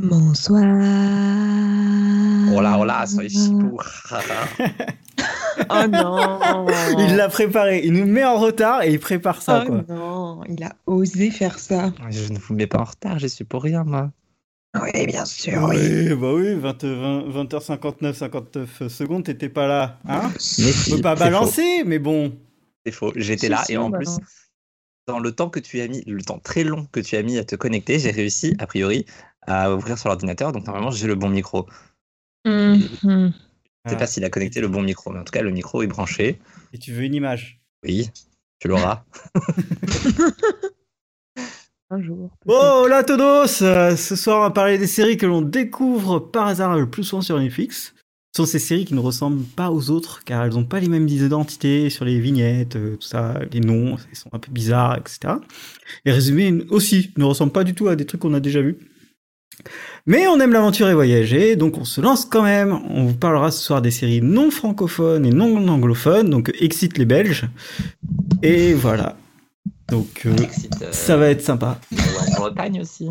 Bonsoir. Hola, hola, soy Chipou. oh non. Il l'a préparé. Il nous met en retard et il prépare ça. Oh quoi. non, il a osé faire ça. Je ne vous mets pas en retard, je suis pour rien, moi. Oui, bien sûr, oui. Oui, bah oui, 20, 20, h 59, 59 secondes, t'étais pas là. Hein? Mais Je peux pas balancer, mais bon. C'est faux, j'étais là si, et en on plus, dans le temps que tu as mis, le temps très long que tu as mis à te connecter, j'ai réussi, a priori, à ouvrir sur l'ordinateur. Donc normalement, j'ai le bon micro. Mhm. Je sais Ah. pas s'il a connecté le bon micro, mais en tout cas, le micro est branché. Et tu veux une image? Oui, tu l'auras. Un jour. Oh là, Todos Euh, Ce soir, on va parler des séries que l'on découvre par hasard le plus souvent sur Netflix. Ce sont ces séries qui ne ressemblent pas aux autres, car elles n'ont pas les mêmes identités sur les vignettes, euh, tout ça, les noms, ils sont un peu bizarres, etc. Les résumés aussi ne ressemblent pas du tout à des trucs qu'on a déjà vus. Mais on aime l'aventure et voyager, donc on se lance quand même. On vous parlera ce soir des séries non francophones et non anglophones, donc excite les Belges. Et voilà. Donc euh, Excite, euh, ça va être sympa. en Bretagne aussi.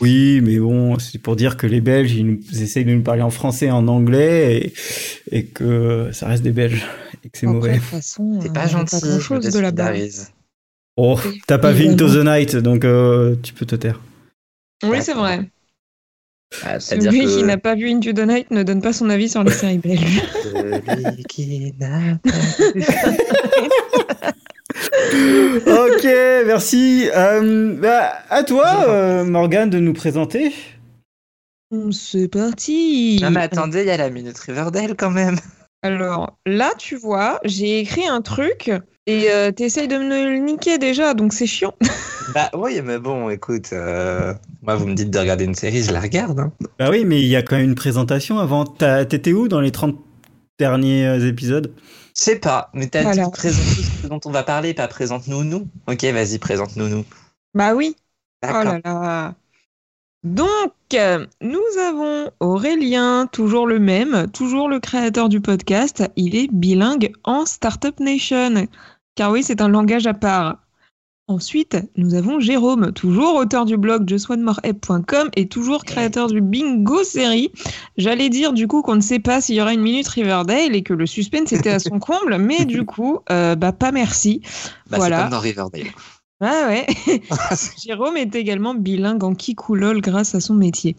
Oui, mais bon, c'est pour dire que les Belges, ils, nous, ils essayent de nous parler en français et en anglais, et, et que ça reste des Belges, et que c'est mauvais. De toute façon, C'est euh, pas a gentil. Pas grand chose je de là-bas. désolidarise. Oh, t'as pas vu Into the Night, donc euh, tu peux te taire. Oui, c'est vrai. Ah, C'est-à-dire Celui que qui n'a pas vu Into the Night ne donne pas son avis sur les séries belges. celui qui n'a pas ok, merci. Euh, bah, à toi, euh, Morgane, de nous présenter. C'est parti. Non mais attendez, il y a la minute Riverdale quand même. Alors là, tu vois, j'ai écrit un truc et euh, t'essayes de me le niquer déjà, donc c'est chiant. Bah oui, mais bon, écoute, euh, moi vous me dites de regarder une série, je la regarde. hein. Bah oui, mais il y a quand même une présentation avant. T'étais où dans les 30 derniers euh, épisodes? Je sais pas, mais t'as Voilà. dit présente ce dont on va parler, pas présente-nous nous. Ok, vas-y, présente-nous nous. Bah oui. Oh là là. Donc, euh, nous avons Aurélien, toujours le même, toujours le créateur du podcast. Il est bilingue en Startup Nation. Car oui, c'est un langage à part. Ensuite, nous avons Jérôme, toujours auteur du blog justonemoreapp.com et toujours créateur du Bingo série. J'allais dire du coup qu'on ne sait pas s'il y aura une minute Riverdale et que le suspense était à son comble, mais du coup, euh, bah pas merci. Bah, voilà. C'est comme dans Riverdale. Ah ouais. Jérôme est également bilingue en kikoulol grâce à son métier.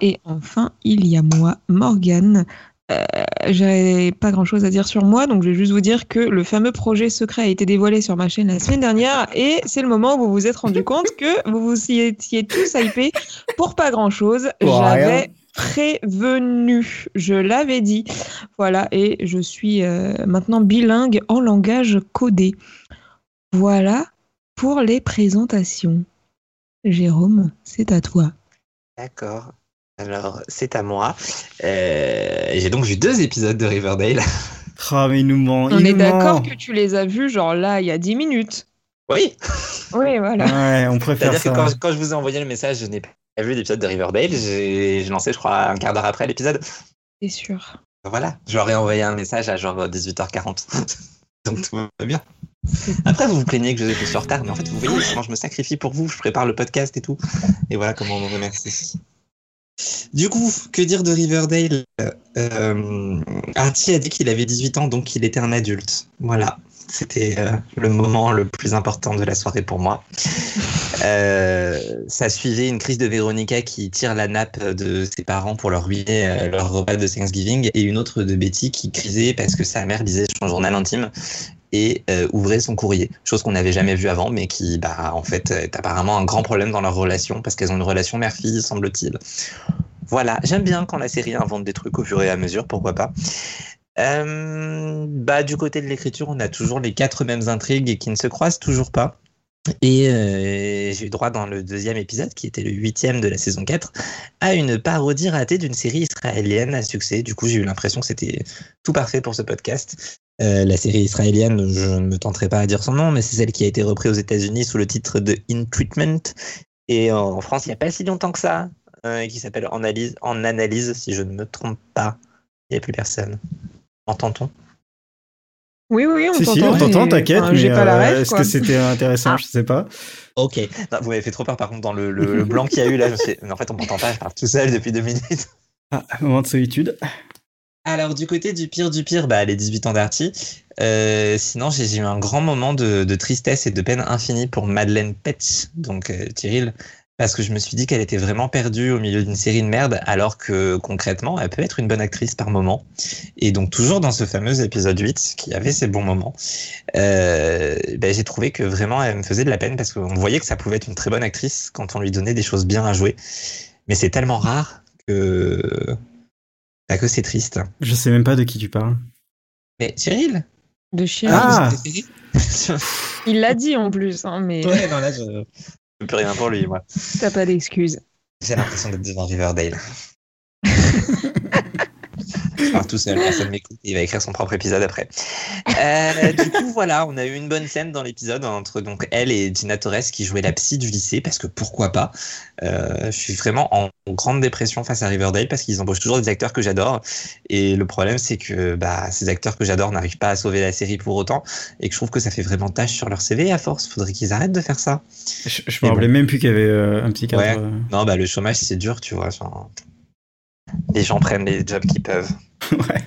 Et enfin, il y a moi, Morgane. Euh, J'ai pas grand chose à dire sur moi, donc je vais juste vous dire que le fameux projet secret a été dévoilé sur ma chaîne la semaine dernière et c'est le moment où vous vous êtes rendu compte que vous vous y étiez tous hypés pour pas grand chose. J'avais prévenu, je l'avais dit. Voilà, et je suis euh, maintenant bilingue en langage codé. Voilà pour les présentations. Jérôme, c'est à toi. D'accord. Alors, c'est à moi. Euh, J'ai donc vu deux épisodes de Riverdale. Ah, mais il nous ment. On il est d'accord que tu les as vus, genre là, il y a 10 minutes. Oui. Oui, voilà. Ouais, on préfère C'est-à-dire que ça. quand, quand je vous ai envoyé le message, je n'ai pas vu d'épisode de Riverdale. J'ai j'ai lancé, je crois, un quart d'heure après l'épisode. C'est sûr. Voilà, j'aurais envoyé un message à genre 18h40. Donc tout va bien. Après, vous vous plaignez que je suis en retard, mais en fait, vous voyez comment je me sacrifie pour vous. Je prépare le podcast et tout. Et voilà comment on me remercie. Du coup, que dire de Riverdale? Euh, Archie a dit qu'il avait 18 ans, donc qu'il était un adulte. Voilà, c'était euh, le moment le plus important de la soirée pour moi. Euh, ça suivait une crise de Véronica qui tire la nappe de ses parents pour leur ruiner euh, leur repas de Thanksgiving et une autre de Betty qui crisait parce que sa mère lisait son journal intime et euh, ouvrait son courrier, chose qu'on n'avait jamais vue avant, mais qui, bah, en fait, est apparemment un grand problème dans leur relation parce qu'elles ont une relation mère-fille, semble-t-il. Voilà, j'aime bien quand la série invente des trucs au fur et à mesure, pourquoi pas. Euh, bah, du côté de l'écriture, on a toujours les quatre mêmes intrigues qui ne se croisent toujours pas. Et euh, j'ai eu droit dans le deuxième épisode, qui était le huitième de la saison 4, à une parodie ratée d'une série israélienne à succès. Du coup, j'ai eu l'impression que c'était tout parfait pour ce podcast. Euh, la série israélienne, je ne me tenterai pas à dire son nom, mais c'est celle qui a été reprise aux États-Unis sous le titre de In Treatment. Et en France, il n'y a pas si longtemps que ça, euh, qui s'appelle en analyse, en analyse, si je ne me trompe pas. Il n'y a plus personne. Entend-on Oui, oui, on Si, si, t'entend. on t'entend, t'inquiète, enfin, mais J'ai pas la euh, est-ce que c'était intéressant? Ah. Je sais pas. Ok. Non, vous m'avez fait trop peur par contre dans le, le- le blanc qu'il y a eu là. Je me suis... mais en fait, on m'entend pas, je parle tout seul depuis deux minutes. Ah, moment de solitude. Alors, du côté du pire du pire, bah, les 18 ans d'Archie. Euh, sinon, j'ai eu un grand moment de, tristesse et de peine infinie pour Madeleine Petsch, donc euh, parce que je me suis dit qu'elle était vraiment perdue au milieu d'une série de merde, alors que concrètement, elle peut être une bonne actrice par moment. Et donc, toujours dans ce fameux épisode 8, qui avait ses bons moments, euh, ben, j'ai trouvé que vraiment, elle me faisait de la peine, parce qu'on voyait que ça pouvait être une très bonne actrice quand on lui donnait des choses bien à jouer. Mais c'est tellement rare que, bah, que c'est triste. Je sais même pas de qui tu parles. Mais Cyril De chien. Ah. Il l'a dit en plus, hein, mais Ouais, non, là, je je peux plus rien pour lui, moi. t'as pas d'excuses. J'ai l'impression d'être devant Riverdale. pars tout seul, personne m'écoute. Il va écrire son propre épisode après. Euh, du coup, voilà, on a eu une bonne scène dans l'épisode entre donc elle et Gina Torres qui jouait la psy du lycée, parce que pourquoi pas. Euh, je suis vraiment en grande dépression face à Riverdale parce qu'ils embauchent toujours des acteurs que j'adore. Et le problème, c'est que bah, ces acteurs que j'adore n'arrivent pas à sauver la série pour autant. Et que je trouve que ça fait vraiment tâche sur leur CV à force. Faudrait qu'ils arrêtent de faire ça. Je, me rappelais même plus qu'il y avait euh, un. Ouais. euh. Non, bah le chômage, c'est dur, tu vois. genre, les gens prennent les jobs qu'ils peuvent. ouais.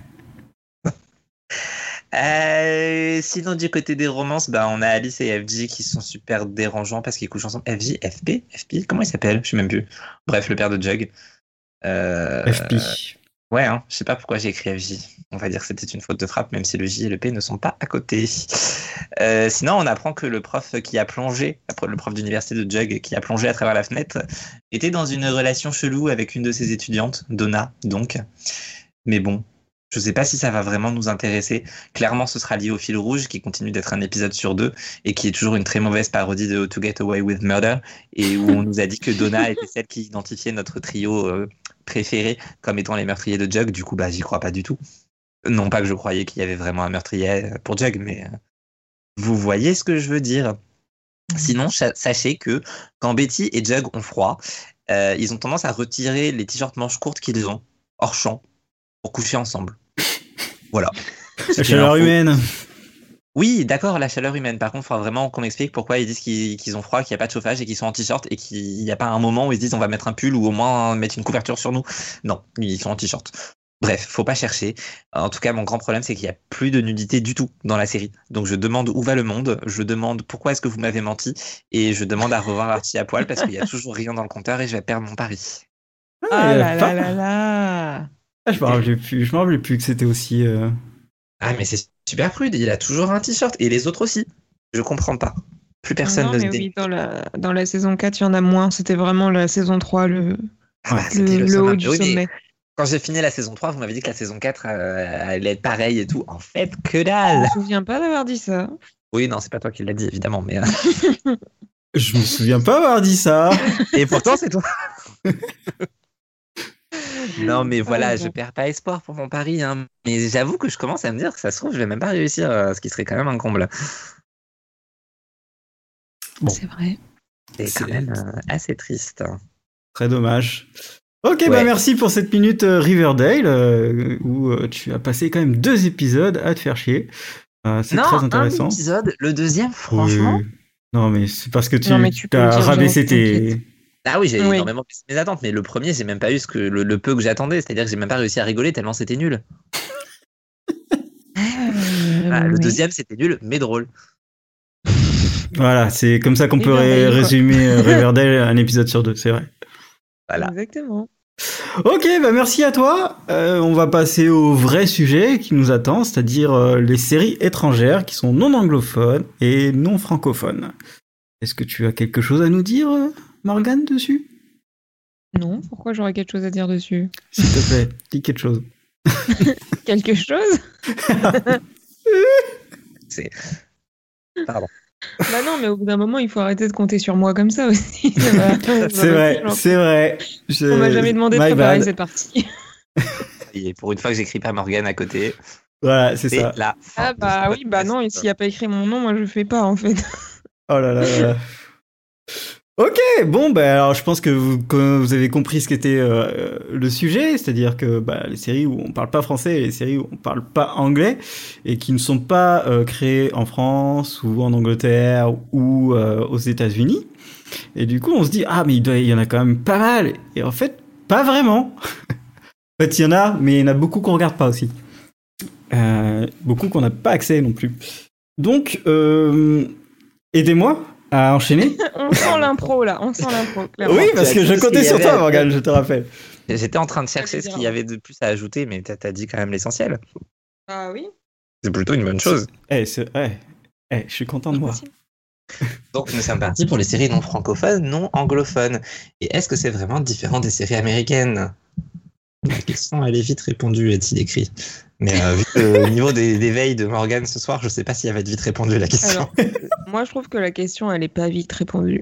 Euh, sinon, du côté des romances, bah, on a Alice et FJ qui sont super dérangeants parce qu'ils couchent ensemble. FJ, FP, FP, comment il s'appelle? Je sais même plus. Bref, le père de Jug. Euh, FP. Ouais, hein, je sais pas pourquoi j'ai écrit FJ. On va dire que c'était une faute de frappe, même si le J et le P ne sont pas à côté. Euh, sinon, on apprend que le prof qui a plongé, le prof d'université de Jug, qui a plongé à travers la fenêtre, était dans une relation chelou avec une de ses étudiantes, Donna, donc. Mais bon, je sais pas si ça va vraiment nous intéresser. Clairement, ce sera lié au fil rouge, qui continue d'être un épisode sur deux, et qui est toujours une très mauvaise parodie de to Get Away with Murder, et où on nous a dit que Donna était celle qui identifiait notre trio euh, préféré comme étant les meurtriers de Jug. Du coup, bah, j'y crois pas du tout. Non pas que je croyais qu'il y avait vraiment un meurtrier pour Jug, mais euh, vous voyez ce que je veux dire. Sinon, sachez que quand Betty et Jug ont froid, euh, ils ont tendance à retirer les t-shirts manches courtes qu'ils ont hors champ pour coucher ensemble. Voilà. La chaleur humaine. Oui, d'accord, la chaleur humaine. Par contre, il faudra vraiment qu'on m'explique pourquoi ils disent qu'ils qu'ils ont froid, qu'il n'y a pas de chauffage et qu'ils sont en t-shirt et qu'il n'y a pas un moment où ils se disent on va mettre un pull ou au moins mettre une couverture sur nous. Non, ils sont en t-shirt. Bref, faut pas chercher. En tout cas, mon grand problème, c'est qu'il n'y a plus de nudité du tout dans la série. Donc je demande où va le monde, je demande pourquoi est-ce que vous m'avez menti et je demande à revoir Archie à poil parce qu'il n'y a toujours rien dans le compteur et je vais perdre mon pari. Ah y là là là là Ah, je me rappelais plus. Je me rappelais plus que c'était aussi. euh, Ah, mais c'est super prude, il a toujours un t-shirt et les autres aussi. Je comprends pas. Plus personne non, ne se mais dé- oui, dans la, dans la saison 4, il y en a moins. C'était vraiment la saison 3, le, Ah bah, le, c'était le sommet. haut du Oui, sommet. Quand j'ai fini la saison 3, vous m'avez dit que la saison 4 euh, allait être pareille et tout. En fait, que Je dalle me souviens pas d'avoir dit ça. Oui, non, c'est pas toi qui l'as dit, évidemment. Mais, euh, Je me souviens pas avoir dit ça. Et pourtant, c'est toi Non, mais voilà, Ouais, je perds pas espoir pour mon pari. hein. Mais j'avoue que je commence à me dire que ça se trouve, je vais même pas réussir, euh, ce qui serait quand même un comble. Bon. C'est vrai. C'est C'est- quand même euh, assez triste. Très dommage. Ok, bah merci pour cette minute euh, Riverdale euh, où euh, tu as passé quand même deux épisodes à te faire chier. Euh, c'est très intéressant. un épisode, le deuxième, franchement. Oui. Non, mais c'est parce que tu, Non, mais tu as rabaissé tes. Ah oui, j'ai Oui. énormément baissé mes attentes, mais le premier, j'ai même pas eu ce que, le, le peu que j'attendais. C'est-à-dire que j'ai même pas réussi à rigoler tellement c'était nul. Ah, le oui. deuxième, c'était nul, mais drôle. Voilà, c'est comme ça qu'on peut ré- résumer euh, Riverdale un épisode sur deux, c'est vrai. Voilà. Exactement. Ok, bah merci à toi. Euh, on va passer au vrai sujet qui nous attend, c'est-à-dire euh, les séries étrangères qui sont non anglophones et non francophones. Est-ce que tu as quelque chose à nous dire, Morgane, dessus? Non, pourquoi j'aurais quelque chose à dire dessus? S'il te plaît, dis quelque chose. Quelque chose? C'est. Pardon. Bah non, mais au bout d'un moment, il faut arrêter de compter sur moi comme ça aussi. C'est vrai, c'est vrai. Je- On m'a jamais demandé de préparer bad. cette partie. Et pour une fois que j'écris pas Morgane à côté, Voilà, c'est ça. la fin Ah bah oui, bah non, et s'il n'y a pas écrit mon nom, moi je fais pas en fait. Oh là là là. Ok, bon, bah, alors je pense que vous, que vous avez compris ce qu'était euh, le sujet, c'est-à-dire que bah, les séries où on parle pas français et les séries où on parle pas anglais et qui ne sont pas euh, créées en France ou en Angleterre ou euh, aux États-Unis. Et du coup, on se dit ah mais il, doit, y en a quand même pas mal. Et en fait, pas vraiment. en fait, il y en a, mais il y en a beaucoup qu'on regarde pas aussi. Euh, beaucoup qu'on n'a pas accès non plus. Donc, euh, aidez-moi à enchaîner. On sent l'impro là, on sent l'impro. Oui, parce que je comptais sur toi, Morgane, je te rappelle. J'étais en train de chercher c'est ce qu'il y avait de plus à ajouter, mais t'as as dit quand même l'essentiel. Ah oui. C'est plutôt une bonne chose. Eh, eh, eh, je suis content de moi. Donc nous sommes partis pour les séries non francophones, non anglophones. Et est-ce que c'est vraiment différent des séries américaines? La question, elle est vite répondue, est-il écrit. Mais euh, vu que au niveau des, des veilles de Morgan ce soir, je sais pas si elle va être vite répondue la question. Alors, moi je trouve que la question elle est pas vite répondue.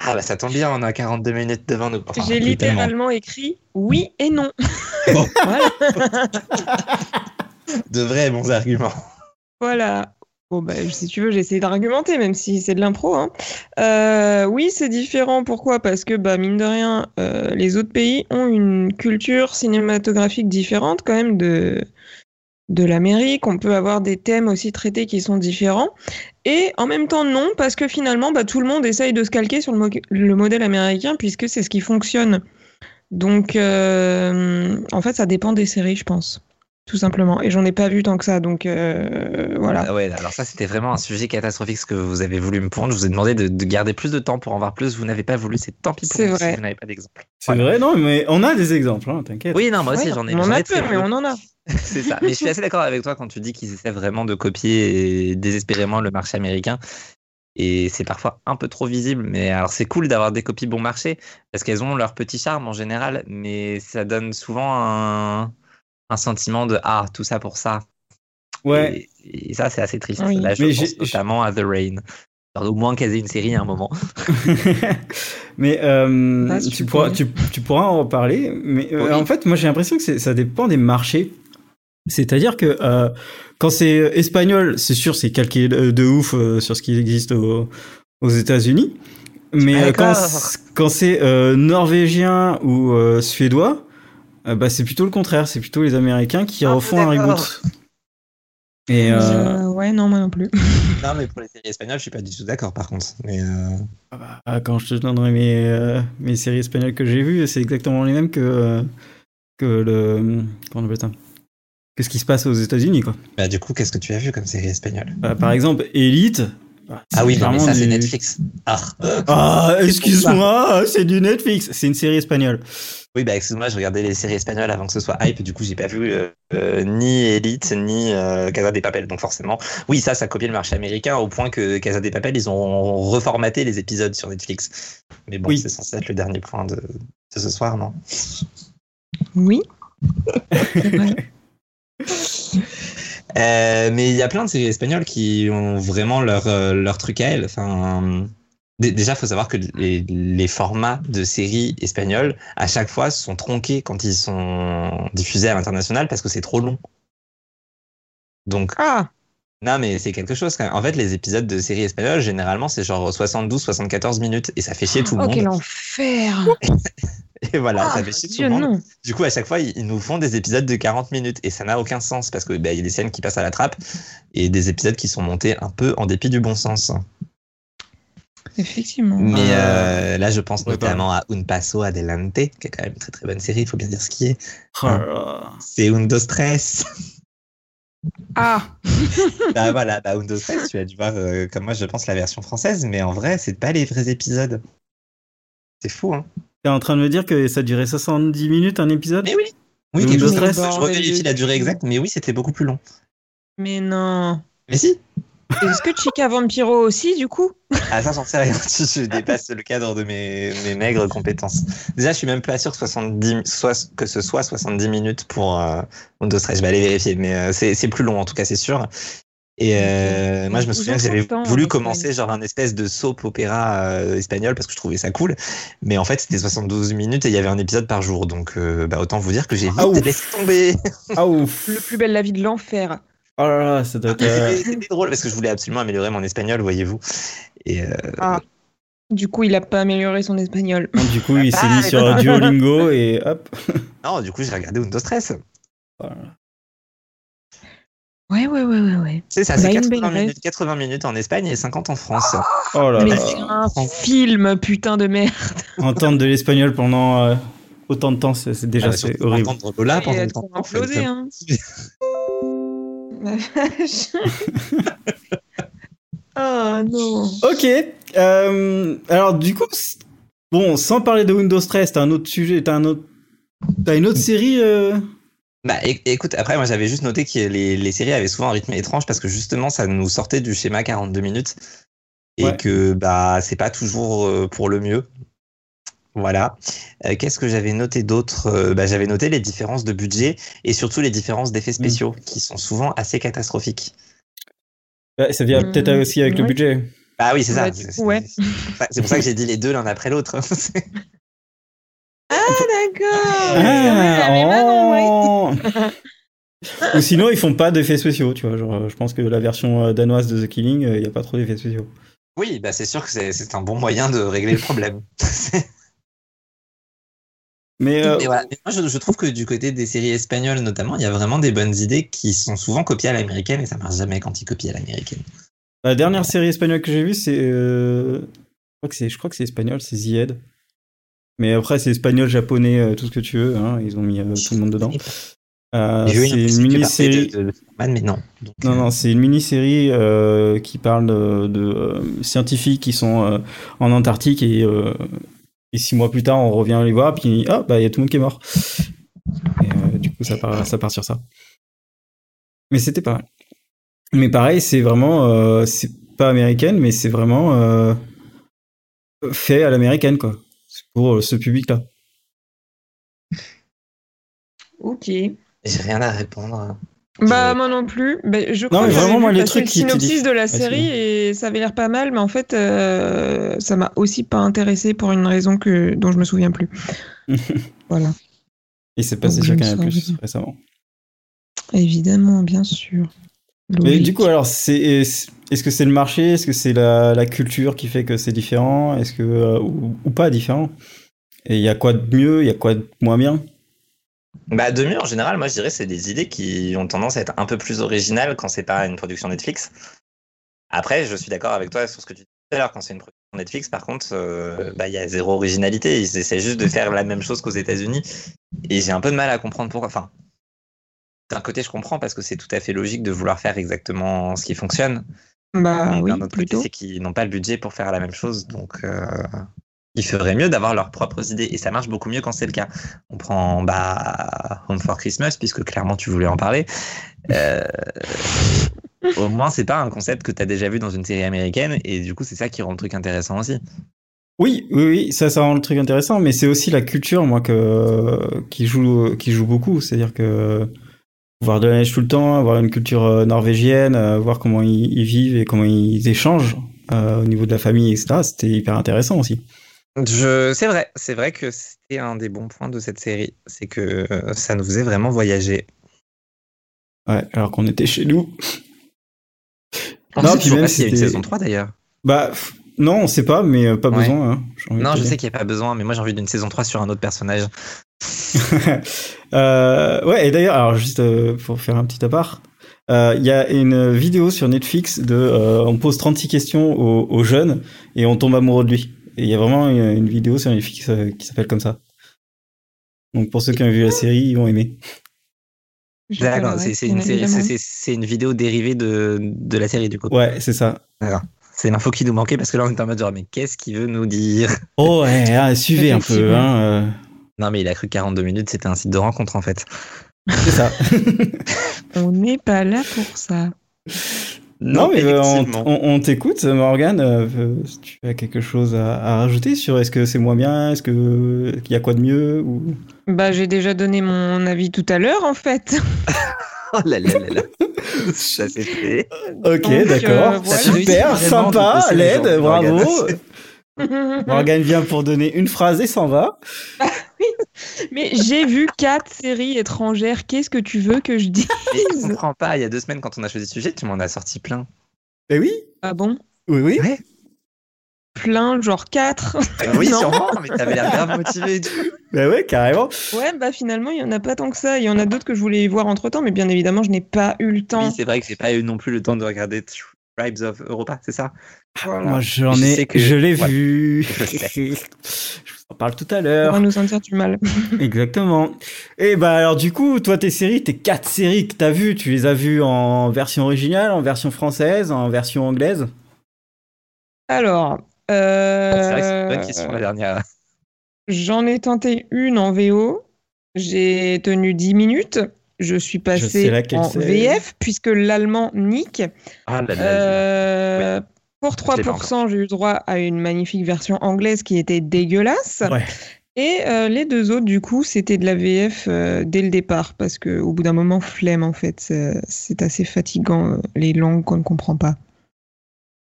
Ah bah ça tombe bien, on a 42 minutes devant nous. Enfin, J'ai littéralement écrit oui et non. Bon. voilà. De vrais bons arguments. Voilà. Bah, si tu veux, j'essaie d'argumenter, même si c'est de l'impro. Hein. Euh, oui, c'est différent. Pourquoi? Parce que, bah, mine de rien, euh, les autres pays ont une culture cinématographique différente, quand même, de, de l'Amérique. On peut avoir des thèmes aussi traités qui sont différents. Et en même temps, non, parce que finalement, bah, tout le monde essaye de se calquer sur le modèle américain, puisque c'est ce qui fonctionne. Donc, euh, en fait, ça dépend des séries, je pense. Tout simplement. Et j'en ai pas vu tant que ça, donc euh, voilà. Ah ouais, alors ça c'était vraiment un sujet catastrophique ce que vous avez voulu me pondre. Je vous ai demandé de, de garder plus de temps pour en voir plus. Vous n'avez pas voulu, c'est tant pis pour C'est vous vrai. si vous n'avez pas d'exemple. C'est vrai, non, mais on a des exemples, hein, t'inquiète. Oui, non, moi aussi Ouais, j'en ai. on en a peu, mais on en a. C'est ça. Mais je suis assez d'accord avec toi quand tu dis qu'ils essaient vraiment de copier désespérément le marché américain. Et c'est parfois un peu trop visible. Mais alors, c'est cool d'avoir des copies bon marché parce qu'elles ont leur petit charme en général. Mais ça donne souvent un, un sentiment de Ah, tout ça pour ça. Ouais. Et, et ça, c'est assez triste. Oui. Là, je Mais pense j'ai- notamment à The Rain. Alors, au moins qu'elles aient une série à un moment. mais euh, Ah, tu, pourras, tu, tu pourras en reparler. Mais euh, Oui. en fait, moi j'ai l'impression que ça dépend des marchés. C'est-à-dire que euh, quand c'est espagnol, c'est sûr, c'est calqué de, ouf euh, sur ce qui existe au- aux États-Unis. Mais quand, c'est euh, norvégien ou euh, suédois, euh, bah, c'est plutôt le contraire. C'est plutôt les Américains qui Ah, refont un reboot. Et euh, Euh, ouais, non, moi non plus. Non, mais pour les séries espagnoles, je suis pas du tout d'accord par contre. Mais euh, Ah, quand je te donnerai mes, euh, mes séries espagnoles que j'ai vues, c'est exactement les mêmes que, euh, que le. Comment on appelle ça? Que ce qui se passe aux États-Unis, quoi. bah, du coup, qu'est-ce que tu as vu comme série espagnole? Bah, par exemple, Elite. Ah oui, non, mais ça, c'est du- Netflix. Ah. Ah, C'est excuse-moi, c'est du Netflix. C'est une série espagnole. Oui, bah excuse-moi, je regardais les séries espagnoles avant que ce soit hype, du coup j'ai pas vu euh, euh, ni Elite ni euh, Casa de Papel, donc forcément, oui, ça, ça copiait le marché américain au point que Casa de Papel, ils ont reformaté les épisodes sur Netflix. Mais bon, Oui. c'est censé être le dernier point de, de ce soir, non? Oui. Euh, mais il y a plein de séries espagnoles qui ont vraiment leur, euh, leur truc à elles. Enfin, dé- déjà, il faut savoir que les, les formats de séries espagnoles, à chaque fois, sont tronqués quand ils sont diffusés à l'international parce que c'est trop long. Donc, Ah, non, mais c'est quelque chose. quand même. En fait, les épisodes de séries espagnoles, généralement, c'est genre 72-74 minutes et ça fait chier tout le oh, quel monde. enfer. Et voilà, Ah, ça fait chier tout le monde. non. Du coup, à chaque fois, ils nous font des épisodes de 40 minutes et ça n'a aucun sens parce que bah, il y a des scènes qui passent à la trappe et des épisodes qui sont montés un peu en dépit du bon sens. Effectivement. Mais Euh, euh, là, je pense ouais, notamment à Un Paso Adelante, qui est quand même une très très bonne série, il faut bien dire ce qui est. Oh là. C'est Un Dos Tres. Ah, bah voilà, bah Dos Tres, tu as dû voir euh, comme moi je pense la version française, mais en vrai, c'est pas les vrais épisodes. C'est fou, hein. T'es en train de me dire que ça durait 70 minutes un épisode? Mais oui Oui, quelque chose comme ça. Je revérifie la durée exacte, mais oui, c'était beaucoup plus long. mais non. Mais si Est-ce que Chica Vampiro aussi, du coup? Ah ça j'en sais rien, je dépasse le cadre de mes, mes maigres compétences. Déjà je suis même pas sûr que, 70, soit, que ce soit 70 minutes pour euh, Windows 13, je vais aller vérifier, mais euh, c'est c'est plus long en tout cas c'est sûr. Et euh, moi je me souviens en que j'avais voulu en commencer genre un espèce de soap opéra euh, espagnol parce que je trouvais ça cool, mais en fait c'était 72 minutes et il y avait un épisode par jour, donc euh, bah, autant vous dire que j'ai vite Ah, ouf. laissé tomber. Ah ouf Le plus belle la vie de l'enfer. Oh là là, ça doit être. euh, C'était drôle parce que je voulais absolument améliorer mon espagnol, voyez-vous. Et euh, Ah. Du coup, il a pas amélioré son espagnol. Du coup, il s'est Ah, mis sur Duolingo et hop. Non, du coup, j'ai regardé Windows Stress. Voilà. Ouais, ouais, ouais, ouais, ouais. C'est ça, Bah, c'est une belle 80 rêve. minutes, 80 minutes en Espagne et 50 en France. Oh là Mais là. c'est un film, putain de merde. Entendre de l'espagnol pendant euh, autant de temps, c'est c'est déjà Ah, c'est surtout horrible. entendre Lola pendant elle le temps. oh non. Ok. euh, alors du coup, bon, sans parler de Windows 13, t'as un autre sujet, t'as un autre, t'as une autre série. euh, Bah écoute, après moi j'avais juste noté que les, les séries avaient souvent un rythme étrange parce que justement ça nous sortait du schéma 42 minutes et Ouais. que bah c'est pas toujours euh, pour le mieux. Voilà. Euh, Qu'est-ce que j'avais noté d'autre Euh, bah, J'avais noté les différences de budget et surtout les différences d'effets spéciaux qui sont souvent assez catastrophiques. bah, ça vient peut-être aussi avec le budget. Bah oui, c'est ça. Ouais. c'est pour ça- que j'ai dit les deux l'un après l'autre. Ah d'accord. Ah, oh. Ou sinon, ils font pas d'effets spéciaux, tu vois. Genre, euh, je pense que la version danoise de The Killing, il y a pas trop d'effets spéciaux. oui, bah c'est sûr que c'est un bon moyen de régler le problème. Mais euh, Mais voilà. Mais moi, je, je trouve que du côté des séries espagnoles, notamment, il y a vraiment des bonnes idées qui sont souvent copiées à l'américaine et ça marche jamais quand ils copient à l'américaine. la dernière série espagnole que j'ai vue, c'est, euh, je crois que c'est, espagnol, c'est The Head. Mais après, c'est espagnol, japonais, euh, tout ce que tu veux. Hein, ils ont mis euh, tout le monde dedans. C'est une mini-série. mais non. Donc, Non, non, c'est une mini-série qui parle de, de, scientifiques qui sont en Antarctique et, et six mois plus tard, on revient les voir, puis ah, bah, il y a tout le monde qui est mort. Et euh, du coup, ça part, ça part sur ça. Mais c'était pas mal. Mais pareil, c'est vraiment, euh, c'est pas américaine, mais c'est vraiment euh, fait à l'américaine, quoi. C'est pour ce public-là. Ok. J'ai rien à répondre. Bah moi non plus. Bah, je crois mais que vraiment, moi, les trucs le qui synopsis de la série et ça avait l'air pas mal, mais en fait euh, ça m'a aussi pas intéressé pour une raison que dont je me souviens plus. voilà. Et c'est passé Donc, sur Canal Plus récemment. Évidemment, bien sûr. Mais du coup, alors, c'est, est-ce est-ce que c'est le marché? Est-ce que c'est la, la culture qui fait que c'est différent? Est-ce que euh, ou, ou pas différent? Et il y a quoi de mieux? Il y a quoi de moins bien? Bah, de mieux, en général, moi, je dirais c'est des idées qui ont tendance à être un peu plus originales quand c'est pas une production Netflix. Après, je suis d'accord avec toi sur ce que tu disais tout à l'heure. Quand c'est une production Netflix, par contre, euh, bah, il y a zéro originalité. Ils essaient juste de faire la même chose qu'aux États-Unis. Et j'ai un peu de mal à comprendre pourquoi. Enfin, d'un côté, je comprends parce que c'est tout à fait logique de vouloir faire exactement ce qui fonctionne. Bah oui, d'un autre côté, c'est qu'ils n'ont pas le budget pour faire la même chose. Donc, euh, il ferait mieux d'avoir leurs propres idées. Et ça marche beaucoup mieux quand c'est le cas. On prend bah, Home for Christmas, puisque clairement tu voulais en parler. Euh, au moins, c'est pas un concept que tu as déjà vu dans une série américaine. Et du coup, c'est ça qui rend le truc intéressant aussi. Oui, oui, ça, rend le truc intéressant, mais c'est aussi la culture, moi, que, qui, joue, qui joue beaucoup. C'est-à-dire que voir de la neige tout le temps, avoir une culture euh, norvégienne, euh, voir comment ils, ils vivent et comment ils échangent au niveau de la famille, etc., c'était hyper intéressant aussi. Je... C'est vrai, c'est vrai que c'était un des bons points de cette série. C'est que euh, ça nous faisait vraiment voyager. Ouais, alors qu'on était chez nous. On Non, puis même, pas s'il y a une saison 3 d'ailleurs. Bah, non, on sait pas, mais euh, pas Ouais. besoin. Hein, Non, je sais qu'il n'y a pas besoin, mais moi j'ai envie d'une saison 3 sur un autre personnage. Euh, ouais, et d'ailleurs, alors juste euh, pour faire un petit appart, euh, il y a une vidéo sur Netflix de, on pose 36 questions aux, aux jeunes et on tombe amoureux de lui. Et il y a vraiment une, une vidéo sur Netflix euh, qui s'appelle comme ça. Donc pour ceux qui ont vu la série, ils vont aimer. D'accord, c'est une, vidéo dérivée de, de la série du coup. Ouais, c'est ça. C'est l'info qui nous manquait parce que là on était en mode genre mais qu'est-ce qu'il veut nous dire? Oh ouais, ah, suivez un peu. Hein, euh, Non mais il a cru que 42 minutes c'était un site de rencontre en fait. c'est ça. On n'est pas là pour ça. Non, mais euh, on, effectivement. on- on t'écoute, Morgane. euh, si tu as quelque chose à, à rajouter sur est-ce que c'est moins bien, est-ce que qu'il y a quoi de mieux ou... Bah j'ai déjà donné mon avis tout à l'heure en fait. Oh là là là là. Ça c'est fait. Ok, d'accord. euh, voilà. Super, sympa, l'aide, gens, bravo. Morgane vient pour donner une phrase et s'en va. Mais j'ai vu quatre séries étrangères. Qu'est-ce que tu veux que je dise? Mais je comprends pas, il y a deux semaines quand on a choisi ce sujet tu m'en as sorti plein. Eh oui, Ah bon? Oui, oui. Ouais. plein, genre 4. oui, Non. sûrement, mais t'avais l'air grave motivé et tout. Bah ouais, carrément. Ouais, bah finalement, il y en a pas tant que ça. Il y en a d'autres que je voulais voir entre temps, mais bien évidemment, je n'ai pas eu le temps. Oui, c'est vrai que j'ai pas eu non plus le temps de regarder Tribes of Europa, c'est ça? Voilà. Moi, j'en Je ai, que- je l'ai vu. Je vous en parle tout à On l'heure. va nous sentir du mal. Exactement. Et bah alors du coup, toi tes séries, tes quatre séries que t'as vues, tu les as vues en version originale, en version française, en version anglaise? Alors, euh, C'est vrai que c'est une bonne question la dernière. j'en ai tenté une en VO. J'ai tenu 10 minutes. Je suis laquelle en. VF puisque l'allemand nique. Ah là là. Euh, Pour Je l'ai pas 3%, j'ai eu droit à une magnifique version anglaise qui était dégueulasse. Ouais. Et euh, les deux autres, du coup, c'était de la VF euh, dès le départ, parce qu'au bout d'un moment, flemme, en fait. C'est assez fatigant, les langues qu'on ne comprend pas.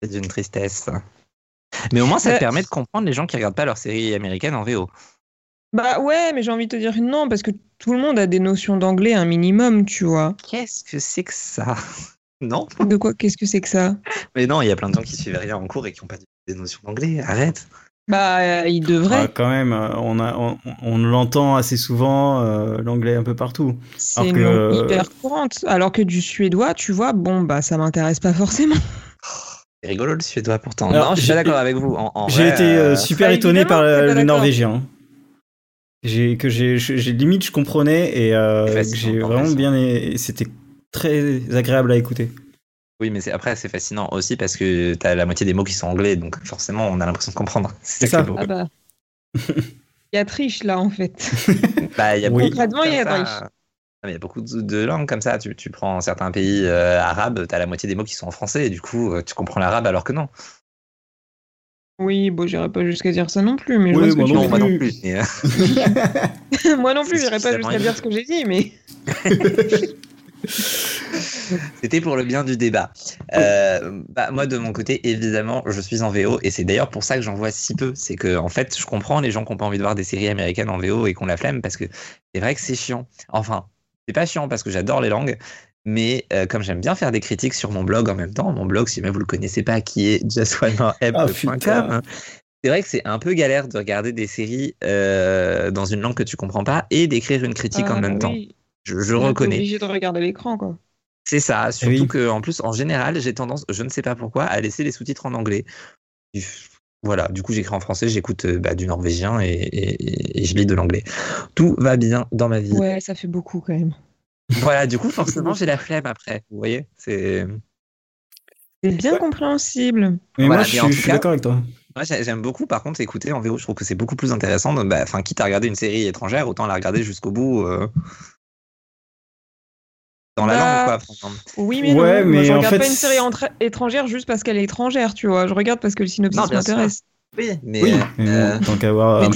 C'est d'une tristesse. Mais au moins, ça te permet de comprendre les gens qui regardent pas leurs séries américaines en VO. Bah ouais, mais j'ai envie de te dire non, parce que tout le monde a des notions d'anglais un minimum, tu vois. Qu'est-ce que c'est que ça? Non De quoi Qu'est-ce que c'est que ça? Mais non, il y a plein de gens qui suivent rien en cours et qui n'ont pas des notions d'anglais. Arrête. Bah, euh, il devrait. Ah, quand même, euh, on, a, on, on l'entend assez souvent, euh, l'anglais un peu partout. c'est alors une que- langue hyper courante. Alors que du suédois, tu vois, bon, bah ça m'intéresse pas forcément. C'est rigolo le suédois pourtant. Alors, non, je suis d'accord avec vous. En, en J'ai été euh, euh, super étonné par euh, le norvégien. J'ai que j'ai limite je comprenais et euh, j'ai en vraiment bien et c'était très agréable à écouter. Oui, mais c'est- après, c'est fascinant aussi parce que t'as la moitié des mots qui sont anglais, donc forcément, on a l'impression de comprendre. C'est ça. Ah bah. Il y a triche là, en fait. Bah, il y a Oui. beaucoup de Concrètement, il y a comme triche. ça. Ah, mais Il y a beaucoup de, de langues comme ça. Tu, tu prends certains pays euh, arabes, tu as la moitié des mots qui sont en français, et du coup, euh, tu comprends l'arabe alors que non. Oui, bon, j'irai pas jusqu'à dire ça non plus, mais je vois ce que moi tu non plus. euh, moi non plus, j'irai pas jusqu'à dire ce que j'ai dit, mais. C'était pour le bien du débat. Euh, bah, moi, de mon côté, évidemment, je suis en VO, et c'est d'ailleurs pour ça que j'en vois si peu. C'est que, en fait, je comprends les gens qui n'ont pas envie de voir des séries américaines en VO et qui ont la flemme, parce que c'est vrai que c'est chiant. Enfin, c'est pas chiant parce que j'adore les langues, mais euh, comme j'aime bien faire des critiques sur mon blog en même temps, mon blog, si jamais vous le connaissez pas, qui est Ah, justoneorheb.com, putain. c'est vrai que c'est un peu galère de regarder des séries euh, dans une langue que tu comprends pas et d'écrire une critique en Ah, même oui. temps. Je, je reconnais. obligé de regarder l'écran, quoi. C'est ça, surtout oui. que en plus, en général, j'ai tendance, je ne sais pas pourquoi, à laisser les sous-titres en anglais. Voilà, du coup, j'écris en français, j'écoute euh, bah, du norvégien et, et- et je lis de l'anglais. Tout va bien dans ma vie. Ouais, ça fait beaucoup quand même. Voilà, du coup, forcément, j'ai la flemme après. Vous voyez, c'est. C'est bien Ouais. compréhensible. Mais Voilà, moi je mais suis, tout je suis cas- d'accord avec toi. Moi, j'ai- j'aime beaucoup, par contre, écouter en VO. Je trouve que c'est beaucoup plus intéressant. de- bah, Enfin, quitte à regarder une série étrangère, autant la regarder jusqu'au bout. euh, Dans la Bah, langue, quoi. par exemple. Oui, mais Ouais, non. Moi, mais je en regarde fait, pas une série entra- étrangère juste parce qu'elle est étrangère, tu vois. Je regarde parce que le synopsis m'intéresse. Oui, mais. Oui, euh, mais bon, euh, tant qu'à avoir Mais un de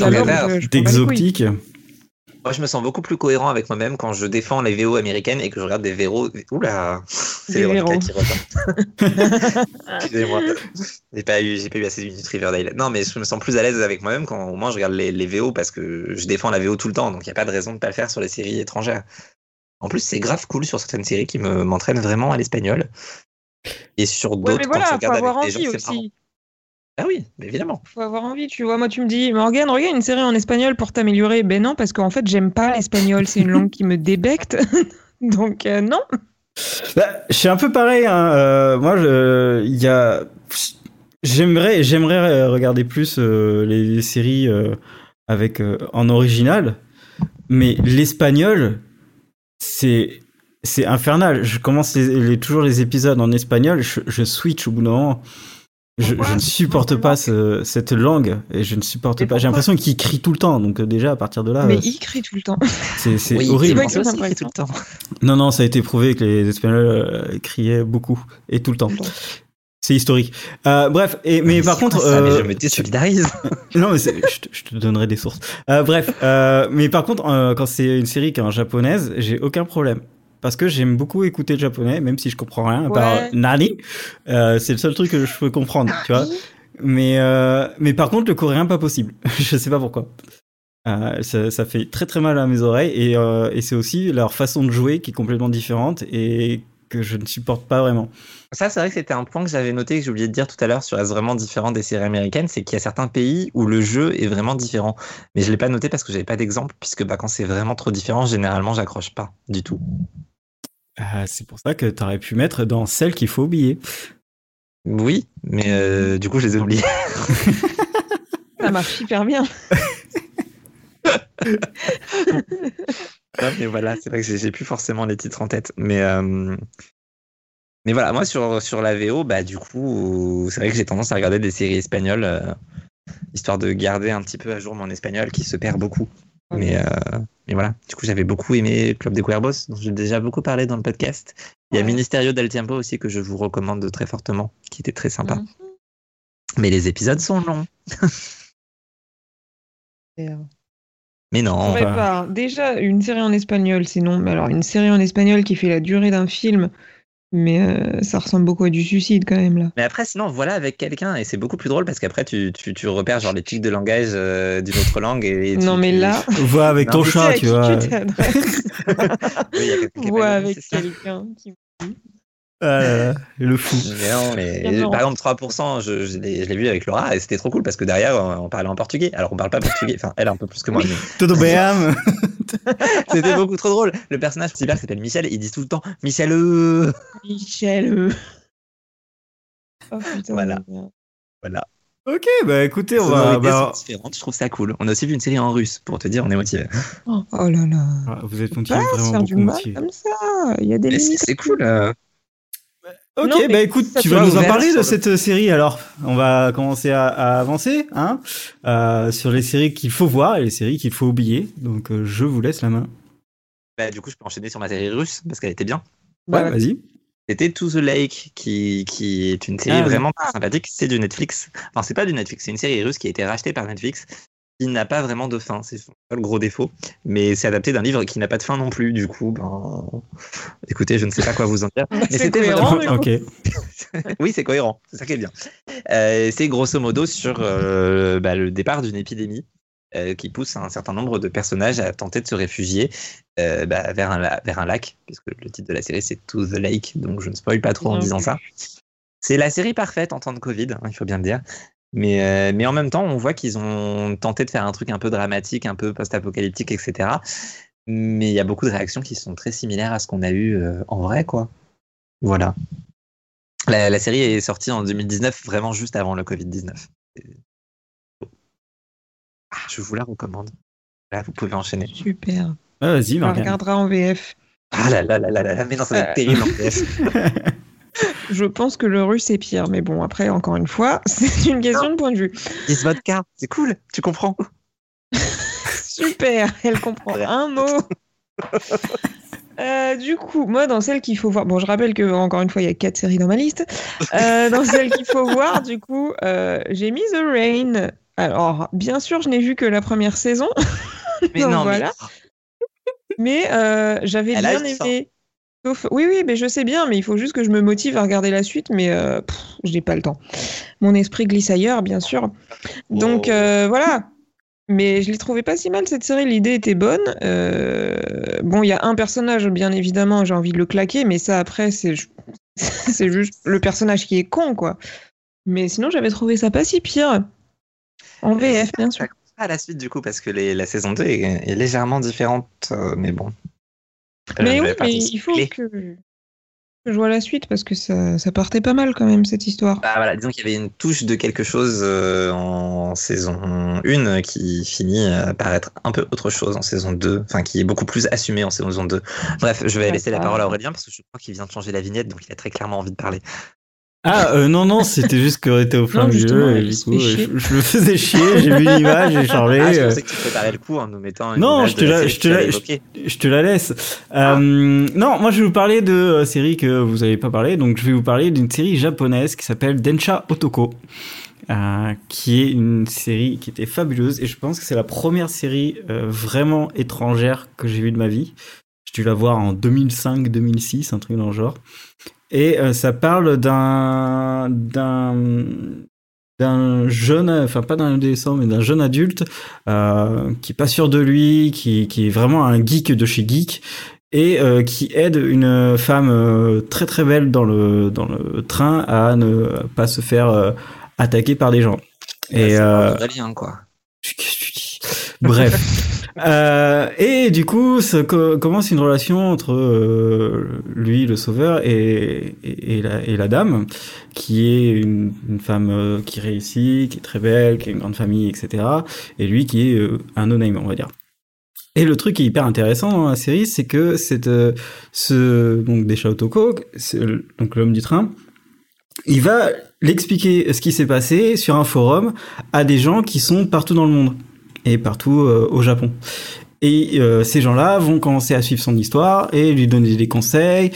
Moi, je me sens beaucoup plus cohérent avec moi-même quand je défends les VO américaines et que je regarde des VO. Oula C'est Véronica qui revient. Excusez-moi. J'ai pas, eu, pas eu assez de minutes Riverdale. Non, mais je me sens plus à l'aise avec moi-même quand au moins je regarde les, les VO parce que je défends la VO tout le temps. Donc, il n'y a pas de raison de pas le faire sur les séries étrangères. En plus, c'est grave cool sur certaines séries qui me, m'entraînent vraiment à l'espagnol. Et sur d'autres, Ouais, quand voilà, faut regardes avoir avec des gens, c'est. Ah oui, évidemment. Faut avoir envie, tu vois. Moi, tu me dis, Morgane, regarde une série en espagnol pour t'améliorer. Ben non, parce qu'en fait, j'aime pas l'espagnol. C'est une langue qui me débecte. Donc, euh, non. Bah, je suis un peu pareil. Hein. euh, moi, il y a, j'aimerais, j'aimerais regarder plus euh, les, les séries euh, avec euh, en original, mais l'espagnol, c'est c'est infernal. Je commence les, les- toujours les épisodes en espagnol, je, je switch au bout d'un moment. Je, ne supporte pas ce- cette langue et je ne supporte Mais pas. J'ai l'impression qu'il crie tout le temps. Donc euh, déjà à partir de là, mais euh, il crie tout le temps. c'est Oui, horrible. vrai que ça tout le temps. Non, non, ça a été prouvé que les Espagnols euh, criaient beaucoup et tout le temps. C'est historique. Euh, bref, et, mais par contre, ça Mais euh, je me désolidarise. non, mais je, te, je te donnerai des sources. Euh, bref, euh, mais par contre, euh, quand c'est une série qui est en japonaise, j'ai aucun problème. Parce que j'aime beaucoup écouter le japonais, même si je comprends rien, à part Ouais. Nani. Euh, c'est le seul truc que je peux comprendre, tu vois. Mais, euh, mais par contre, le coréen, pas possible. je sais pas pourquoi. Euh, ça, ça fait très très mal à mes oreilles et, euh, et c'est aussi leur façon de jouer qui est complètement différente et que je ne supporte pas vraiment. Ça, c'est vrai que c'était un point que j'avais noté, que j'ai oublié de dire tout à l'heure sur Est-ce vraiment différent des séries américaines, c'est qu'il y a certains pays où le jeu est vraiment différent. Mais je l'ai pas noté parce que j'avais pas d'exemple, puisque bah, quand c'est vraiment trop différent, généralement, j'accroche pas du tout. Ah, c'est pour ça que tu aurais pu mettre dans celle qu'il faut oublier. Oui, mais euh, du coup, je les ai oubliés. Ça marche hyper bien. Mais voilà, c'est vrai que j'ai j'ai plus forcément les titres en tête. Mais, euh, mais voilà, moi sur, sur la VO, bah, du coup, c'est vrai que j'ai tendance à regarder des séries espagnoles, euh, histoire de garder un petit peu à jour mon espagnol qui se perd beaucoup. Mais, euh, mais voilà, du coup, j'avais beaucoup aimé Club de Cuervos, dont j'ai déjà beaucoup parlé dans le podcast. Il y a Ouais. Ministerio del Tiempo aussi que je vous recommande très fortement, qui était très sympa. Mhm. Mais les épisodes sont longs. Euh, Mais non. Déjà, une série en espagnol, sinon. Mais alors, une série en espagnol qui fait la durée d'un film, mais euh, ça ressemble beaucoup à du suicide quand même, là. Mais après, sinon, voilà avec quelqu'un, et c'est beaucoup plus drôle parce qu'après, tu, tu, tu repères genre les tics de langage euh, d'une autre langue. Et, tu- non, mais tu- là, Vois avec Non, ton chat, tu vois. tu Vois avec quelqu'un qui. Ah le fou. Non, mais par exemple, 3%, je, je l'ai je l'ai vu avec Laura et c'était trop cool parce que derrière, on, on parlait en portugais. Alors, on parle pas portugais, enfin, elle un peu plus que moi, mais Todo bem. c'était beaucoup trop drôle. Le personnage principal s'appelle Michel, ils disent tout le temps Michel. euh Michel. euh. Oh putain. Voilà. Voilà. Ok, bah écoutez, on va. Bah, différentes, je trouve ça cool. On a aussi vu une série en russe pour te dire, on est motivé. Oh, oh là là. ah, vous êtes motivé, vraiment faire du beaucoup mal motivé. comme ça. Il y a des limites. c'est cool. euh. Ok, Non, bah écoute, tu vas nous en parler de le- cette série alors. On va commencer à, à avancer, hein, euh, sur les séries qu'il faut voir et les séries qu'il faut oublier. Donc euh, je vous laisse la main. Bah, du coup, je peux enchaîner sur ma série russe parce qu'elle était bien. Bah, ouais, vas-y. C'était To the Lake, qui, qui est une série Ah, vraiment sympathique. C'est du Netflix. Enfin, c'est pas du Netflix, c'est une série russe qui a été rachetée par Netflix, qui n'a pas vraiment de fin. C'est son seul gros défaut. Mais c'est adapté d'un livre qui n'a pas de fin non plus. Du coup, ben... écoutez, je ne sais pas quoi vous en dire. Mais c'est c'était cohérent, vraiment- du coup. ok. oui, c'est cohérent. C'est ça qui est bien. Euh, c'est grosso modo sur euh, bah, le départ d'une épidémie euh, qui pousse un certain nombre de personnages à tenter de se réfugier euh, bah, vers, un la- vers un lac, puisque le titre de la série c'est To the Lake, donc je ne spoil pas trop en disant ça. C'est la série parfaite en temps de Covid, hein, il faut bien le dire. Mais, euh, mais en même temps, on voit qu'ils ont tenté de faire un truc un peu dramatique, un peu post-apocalyptique, etc. Mais il y a beaucoup de réactions qui sont très similaires à ce qu'on a eu euh, en vrai, quoi. Voilà. La, la série est sortie en 2019, vraiment juste avant le Covid-19. Ah, je vous la recommande. Là, vous pouvez enchaîner. Super. Ah, vas-y, On regardera en VF. Ah là là là là là, là, mais non, ça va être Euh. terrible en VF. Je pense que le russe est pire, mais bon, après, encore une fois, c'est une question de point de vue. Is vodka, c'est cool, tu comprends. Super, elle comprend un mot. Euh, du coup, moi, dans celle qu'il faut voir, bon, je rappelle que encore une fois, il y a quatre séries dans ma liste. Euh, dans celle qu'il faut voir, du coup, euh, j'ai mis The Rain. Alors, bien sûr, je n'ai vu que la première saison, Mais Donc non, voilà. mais euh, j'avais bien aimé. Sauf, oui, oui, mais je sais bien, mais il faut juste que je me motive à regarder la suite, mais euh, je n'ai pas le temps. Mon esprit glisse ailleurs, bien sûr. Donc euh, voilà. Mais je l'ai trouvé pas si mal cette série, l'idée était bonne. Euh, Bon, il y a un personnage, bien évidemment, j'ai envie de le claquer, mais ça après, c'est ju- c'est juste le personnage qui est con, quoi. Mais sinon, j'avais trouvé ça pas si pire. En VF, bien sûr. À la suite, du coup, parce que les- la saison 2 est, est légèrement différente, euh, mais bon. Euh, Mais oui, mais il faut que, que je vois la suite parce que ça, ça partait pas mal quand même, cette histoire. Bah voilà, disons qu'il y avait une touche de quelque chose euh, en saison 1 qui finit par être un peu autre chose en saison 2, enfin qui est beaucoup plus assumé en saison 2. Bref, je vais laisser la parole à Aurélien parce que je crois qu'il vient de changer la vignette, donc il a très clairement envie de parler. Ah euh, non non, c'était juste que était au plein Non, milieu et du coup euh, je, je le faisais chier. J'ai vu l'image, j'ai changé. Ah, je euh, pensais que tu préparais le coup en nous mettant une Non, image je te la je te la- avais je- évoquée. Je te la laisse. Euh, non, moi je vais vous parler de euh, série que vous n'avez pas parlé, donc je vais vous parler d'une série japonaise qui s'appelle Densha Otoko, euh, qui est une série qui était fabuleuse et je pense que c'est la première série euh, vraiment étrangère que j'ai vue de ma vie. J'ai dû la voir en 2005-2006, un truc dans le genre. Et euh, ça parle d'un d'un d'un jeune, enfin pas d'un adolescent, mais d'un jeune adulte euh, qui est pas sûr de lui, qui, qui est vraiment un geek de chez geek et euh, qui aide une femme euh, très très belle dans le dans le train à ne pas se faire attaquer par des gens. Et C'est euh, italien, quoi. Qu'est-ce que tu dis? Bref. Euh, et du coup, ça co- commence une relation entre euh, lui, le sauveur, et, et, et la, et la dame, qui est une, une femme euh, qui réussit, qui est très belle, qui a une grande famille, etc. Et lui qui est euh, un no-name, on va dire. Et le truc qui est hyper intéressant dans la série, c'est que c'est euh, ce donc c'est le- donc l'homme du train, il va l'expliquer ce qui s'est passé sur un forum à des gens qui sont partout dans le monde et partout euh, au Japon. Et euh, ces gens-là vont commencer à suivre son histoire et lui donner des conseils.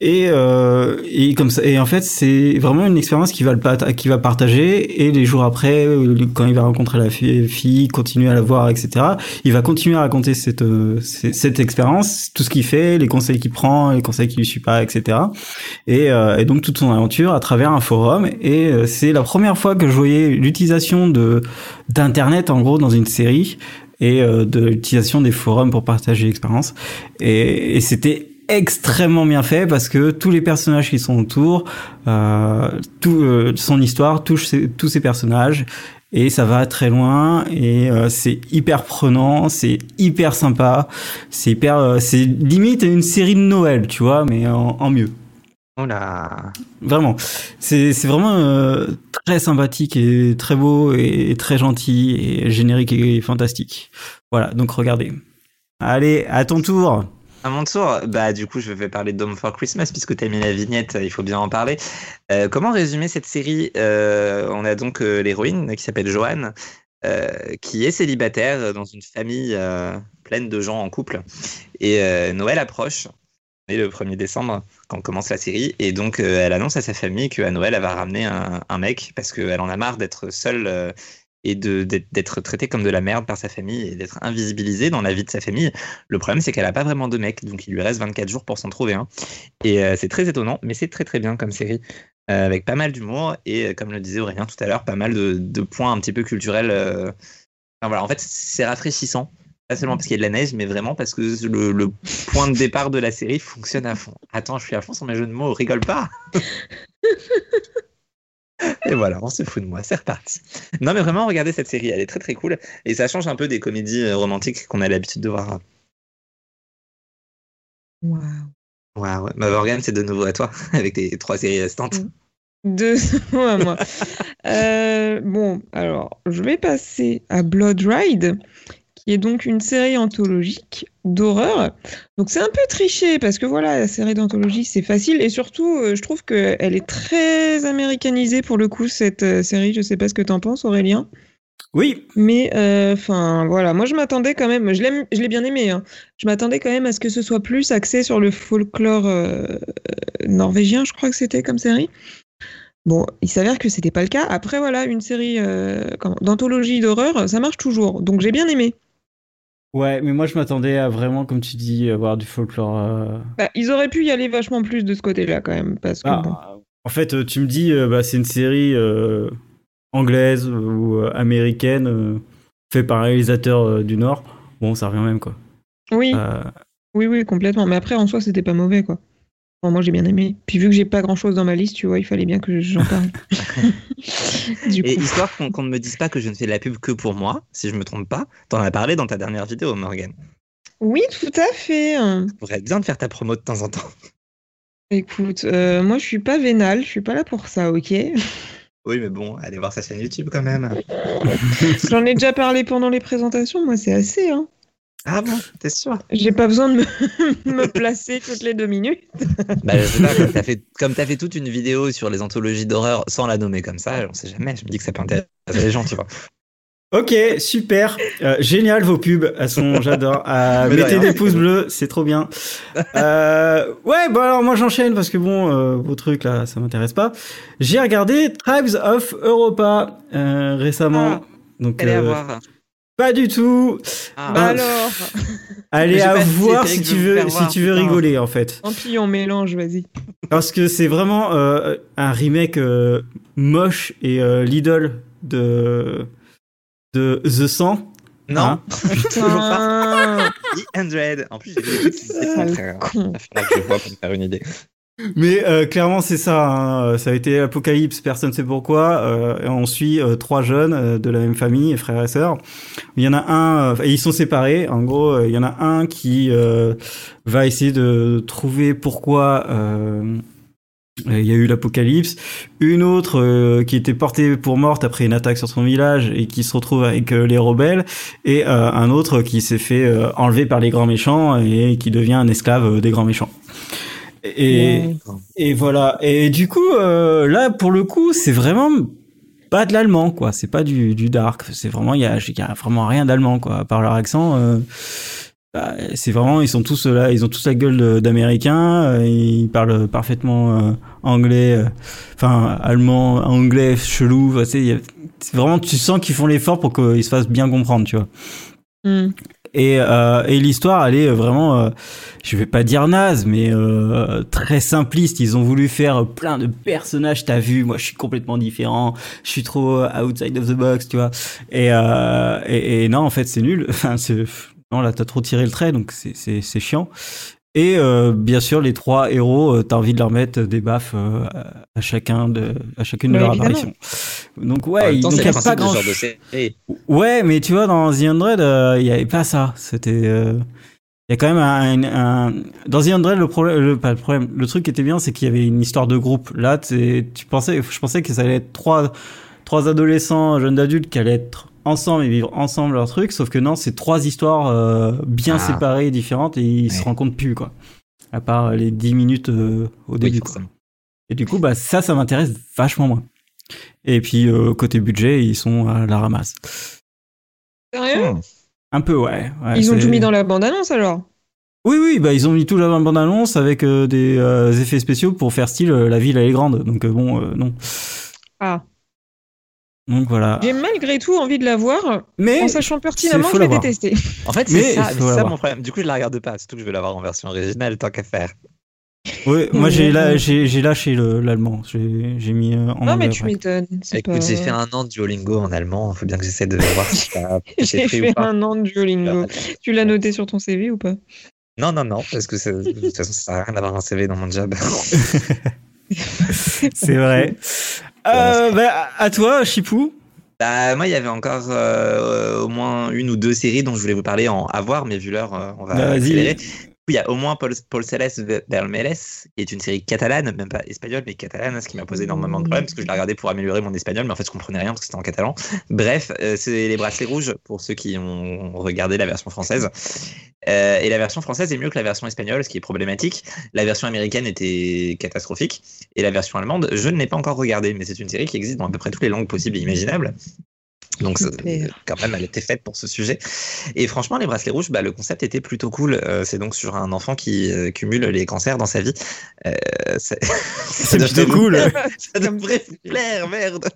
Et, euh, et comme ça, et en fait, c'est vraiment une expérience qu'il va, le qu'il va partager. Et les jours après, euh, quand il va rencontrer la fille, continuer à la voir, etc., il va continuer à raconter cette, euh, cette, expérience, tout ce qu'il fait, les conseils qu'il prend, les conseils qu'il ne suit pas, etc. Et, euh, et donc toute son aventure à travers un forum. Et c'est la première fois que je voyais l'utilisation de d'internet en gros dans une série et de l'utilisation des forums pour partager l'expérience. Et c'était extrêmement bien fait parce que tous les personnages qui sont autour, euh, tout euh, son histoire touche ses- tous ces personnages et ça va très loin et euh, c'est hyper prenant, c'est hyper sympa, c'est hyper, euh, c'est limite une série de Noël, tu vois, mais en, en mieux. Oh là. Vraiment, c'est vraiment très sympathique et très beau et très gentil et générique est fantastique. Voilà, donc regardez. Allez, à ton tour. À mon tour, bah du coup je vais parler de Dome for Christmas puisque tu as mis la vignette, il faut bien en parler. Euh, comment résumer cette série Euh, On a donc euh, l'héroïne qui s'appelle Joanne, qui est célibataire dans une famille pleine de gens en couple. Et Noël approche, et le 1er décembre quand commence la série, et donc elle annonce à sa famille qu'à Noël elle va ramener un, un mec parce qu'elle en a marre d'être seule. Et d'être traitée comme de la merde par sa famille et d'être invisibilisée dans la vie de sa famille. Le problème, c'est qu'elle a pas vraiment de mec, donc il lui reste 24 jours pour s'en trouver un. Et euh, c'est très étonnant, mais c'est très très bien comme série, euh, avec pas mal d'humour et, euh, comme le disait Aurélien tout à l'heure, pas mal de, points un petit peu culturels. Enfin, voilà, en fait, c'est rafraîchissant. Pas seulement parce qu'il y a de la neige, mais vraiment parce que le, le point de départ de la série fonctionne à fond. Attends, je suis à fond sur mes jeux de mots, rigole pas Et voilà, on se fout de moi, c'est reparti. Non, mais vraiment, regardez cette série, elle est très très cool. Et ça change un peu des comédies euh, romantiques qu'on a l'habitude de voir. Waouh. Waouh, bah Morgane, c'est de nouveau à toi, avec tes trois séries restantes. Deux mots à moi. Euh, bon, alors, je vais passer à Blood Ride, qui est donc une série anthologique d'horreur. Donc c'est un peu triché, parce que voilà, la série d'anthologie, c'est facile, et surtout, euh, je trouve qu'elle est très américanisée pour le coup, cette euh, série. Je sais pas ce que t'en penses, Aurélien. Oui, Mais enfin voilà, moi je m'attendais quand même, je l'aime, je l'ai bien aimé. hein. Je m'attendais quand même à ce que ce soit plus axé sur le folklore euh, euh, norvégien, je crois que c'était comme série. Bon, il s'avère que c'était pas le cas. Après voilà, une série euh, d'anthologie d'horreur, ça marche toujours. Donc j'ai bien aimé. Ouais, mais moi je m'attendais à vraiment, comme tu dis, avoir du folklore. euh, Bah, ils auraient pu y aller vachement plus de ce côté-là quand même, parce que Ah, bon. En fait, euh, tu me dis, euh, bah, c'est une série euh, anglaise ou américaine euh, faite par un réalisateur euh, du Nord. Bon, ça revient même quoi. Oui, Euh, oui, oui, complètement. Mais après en soi, c'était pas mauvais quoi. Bon, moi j'ai bien aimé. Puis vu que j'ai pas grand-chose dans ma liste, tu vois, il fallait bien que j'en parle. du Et coup. histoire qu'on ne me dise pas que je ne fais de la pub que pour moi, si je me trompe pas, t'en as parlé dans ta dernière vidéo, Morgane. Oui, tout à fait. Ça pourrait être bien de faire ta promo de temps en temps. Écoute, euh, moi je suis pas vénale, je suis pas là pour ça, ok? Oui, mais bon, allez voir sa chaîne YouTube quand même. J'en ai déjà parlé pendant les présentations, moi c'est assez, hein. Ah bon, t'es sûr? J'ai pas besoin de me, me placer toutes les deux minutes. Bah, je sais pas, comme t'as fait, comme t'as fait toute une vidéo sur les anthologies d'horreur sans la nommer comme ça, on sait jamais. Je me dis que ça peut intéresser les gens, tu vois. Ok, super, Euh, génial vos pubs, elles sont, j'adore. Euh, mettez rien. des pouces bleus, c'est trop bien. Euh, ouais, bon alors moi j'enchaîne parce que bon, euh, vos trucs là, ça m'intéresse pas. J'ai regardé Tribes of Europa euh, récemment, donc Allez à euh, voir. Pas du tout. Ah. Bah Ah. alors, Allez à voir si tu veux si voir, tu veux rigoler en fait. tant pis, on mélange, vas-y. Parce que c'est vraiment euh, un remake euh, moche et euh, l'idole de de The 100. Non, Hein toujours pas. Putain. The En plus, j'ai vu le contraire. je vois pour me faire une idée. Mais euh, clairement, c'est ça. hein. Ça a été l'apocalypse, personne ne sait pourquoi. Euh, on suit euh, trois jeunes euh, de la même famille, frères et sœurs. Il y en a un, euh, et ils sont séparés. En gros, euh, il y en a un qui euh, va essayer de trouver pourquoi euh, il y a eu l'apocalypse. Une autre euh, qui était portée pour morte après une attaque sur son village et qui se retrouve avec euh, les rebelles. Et euh, un autre qui s'est fait euh, enlever par les grands méchants et qui devient un esclave euh, des grands méchants. Et, Ouais. et voilà. Et du coup, euh, là, pour le coup, c'est vraiment pas de l'allemand, quoi. C'est pas du, du dark. C'est vraiment, il y a, y a vraiment rien d'allemand, quoi. À part leur accent, euh, bah, c'est vraiment, ils sont tous là, ils ont tous la gueule d'américains. euh, ils parlent parfaitement anglais, enfin allemand, anglais chelou. c'est vraiment, tu sens qu'ils font l'effort pour qu'ils se fassent bien comprendre, tu vois. Hmm. Et, euh, et l'histoire, elle est vraiment, euh, je vais pas dire naze, mais euh, très simpliste. Ils ont voulu faire plein de personnages. T'as vu, moi, je suis complètement différent. Je suis trop euh, outside of the box, tu vois. Et, euh, et, et non, en fait, c'est nul. Enfin, c'est non, là, t'as trop tiré le trait, donc c'est c'est c'est chiant. Et euh, bien sûr, les trois héros, euh, t'as envie de leur mettre des baffes euh, à chacun de, à chacune de leurs apparitions. Donc ouais, il temps, donc c'est y le a pas grand genre de. Ouais, mais tu vois, dans The Undread, euh, il y avait pas ça. C'était. euh, Il y a quand même un, un- Dans The Undread, le problème. Le, pas le problème. Le truc qui était bien, c'est qu'il y avait une histoire de groupe. Là, tu pensais, je pensais que ça allait être trois, trois adolescents, jeunes adultes qui allaient être ensemble et vivre ensemble leur truc. Sauf que non, c'est trois histoires euh, bien Ah. séparées et différentes et ils se Ouais. rencontrent plus, quoi. À part les 10 minutes euh, au Oui, début, quoi. Et du coup, bah, ça, ça m'intéresse vachement moins. Et puis, euh, côté budget, ils sont à la ramasse. Sérieux? Un peu, ouais. ouais, Ils ont tout mis dans la bande-annonce alors? Oui, oui, bah ils ont mis tout dans la bande-annonce avec euh, des euh, effets spéciaux pour faire style euh, la ville elle est grande. Donc euh, bon, euh, non. Ah. Donc voilà. J'ai malgré tout envie de la voir, Mais en sachant pertinemment que je vais détester. En fait, c'est ça, mon problème. Du coup, je la regarde pas, surtout que je veux l'avoir en version originale tant qu'à faire. ouais, moi j'ai la- j'ai lâché le- l'allemand. J'ai j'ai mis euh, en Non, mais tu m'étonnes. Écoute, pas- j'ai fait un an de Duolingo en allemand, il faut bien que j'essaie de voir si ça J'ai ou fait pas. un an de Duolingo. Tu l'as noté sur ton CV ou pas? Non, non, non, parce que de toute façon, ça sert à rien d'avoir un CV dans mon job. C'est vrai. Euh, bah, à toi, Chipou. Bah, moi, il y avait encore euh, au moins une ou deux séries dont je voulais vous parler en à voir, mais vu l'heure, euh, on va Bah, vas-y. accélérer. Il y a au moins Paul, Paul Vermeles, qui est une série catalane, même pas espagnole, mais catalane, ce qui m'a posé énormément de problèmes, parce que je l'ai regardé pour améliorer mon espagnol, mais en fait, je comprenais rien parce que c'était en catalan. Bref, euh, c'est Les Bracelets Rouges, pour ceux qui ont regardé la version française. Euh, et la version française est mieux que la version espagnole, ce qui est problématique. La version américaine était catastrophique, et la version allemande, je ne l'ai pas encore regardée, mais c'est une série qui existe dans à peu près toutes les langues possibles et imaginables. Donc, quand même, elle était faite pour ce sujet. Et franchement, les bracelets rouges, bah, le concept était plutôt cool. Euh, c'est donc sur un enfant qui euh, cumule les cancers dans sa vie. Euh, c'est plutôt cool. Ça devrait vous plaire, merde.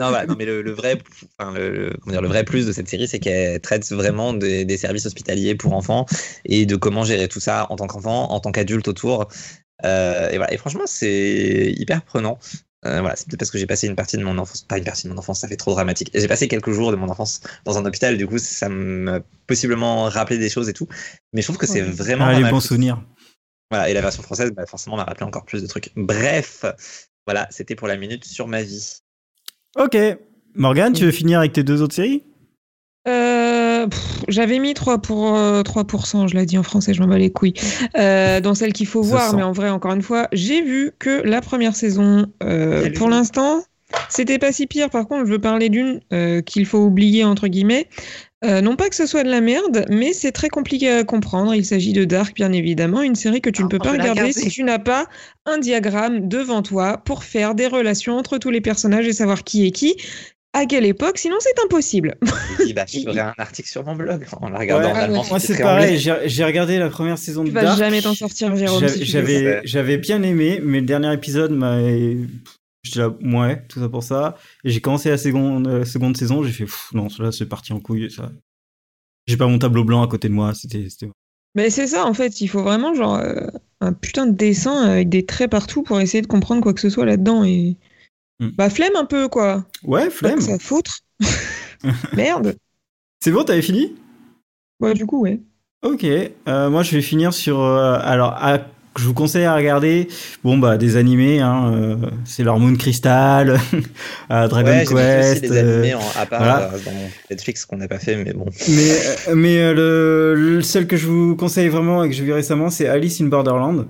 non, voilà, non, mais le, le vrai, enfin, le, dire, le vrai plus de cette série, c'est qu'elle traite vraiment des, des services hospitaliers pour enfants et de comment gérer tout ça en tant qu'enfant, en tant qu'adulte autour. Euh, et voilà. Et franchement, c'est hyper prenant. Euh, voilà, c'est peut-être parce que j'ai passé une partie de mon enfance, pas une partie de mon enfance, ça fait trop dramatique. J'ai passé quelques jours de mon enfance dans un hôpital, du coup, ça m'a possiblement rappelé des choses et tout. Mais je trouve que c'est Ouais. vraiment. Ah, les bons souvenirs. Voilà, et la version française, bah, forcément, m'a rappelé encore plus de trucs. Bref, voilà, c'était pour la minute sur ma vie. Ok. Morgane, tu veux finir avec tes deux autres séries? Euh, J'avais mis 3 pour, euh, 3%, je l'ai dit en français, je m'en bats les couilles, euh, dans celle qu'il faut voir, mais en vrai, encore une fois, j'ai vu que la première saison, euh, pour l'instant, c'était pas si pire. Par contre, je veux parler d'une qu'il faut oublier, entre guillemets. Euh, non pas que ce soit de la merde, mais c'est très compliqué à comprendre. Il s'agit de Dark, bien évidemment, une série que tu ne Ah, peux pas regarder. si tu n'as pas un diagramme devant toi pour faire des relations entre tous les personnages et savoir qui est qui, à quelle époque, sinon c'est impossible. Dis, bah, je ferai un article sur mon blog en la regardant Ouais, en allemand. Moi, c'est pareil. J'ai regardé la première saison de Tu vas jamais t'en sortir, Jérôme. J'avais- si tu bien aimé, mais le dernier épisode m'a. J'étais là, ouais, tout ça pour ça. Et j'ai commencé la seconde, euh, seconde saison, j'ai fait, pff, non, là, c'est parti en couille. Ça. J'ai pas mon tableau blanc à côté de moi. C'était. c'était- Mais c'est ça, en fait, il faut vraiment genre euh, un putain de dessin avec des traits partout pour essayer de comprendre quoi que ce soit là-dedans et Hmm. bah flemme un peu quoi. Ouais, flemme. ça foutre. Merde. C'est bon, t'avais fini? Bah du coup ouais. Ok, euh, moi je vais finir sur. euh, alors, à- je vous conseille à regarder. Bon, bah, des animés, hein, euh, c'est leur Moon Crystal, Dragon Ouais, aussi Quest. les euh, animés en- à part voilà. euh, dans Netflix qu'on n'a pas fait, mais bon. mais euh, mais euh, le, le seul que je vous conseille vraiment et que j'ai vu récemment, c'est Alice in Borderland.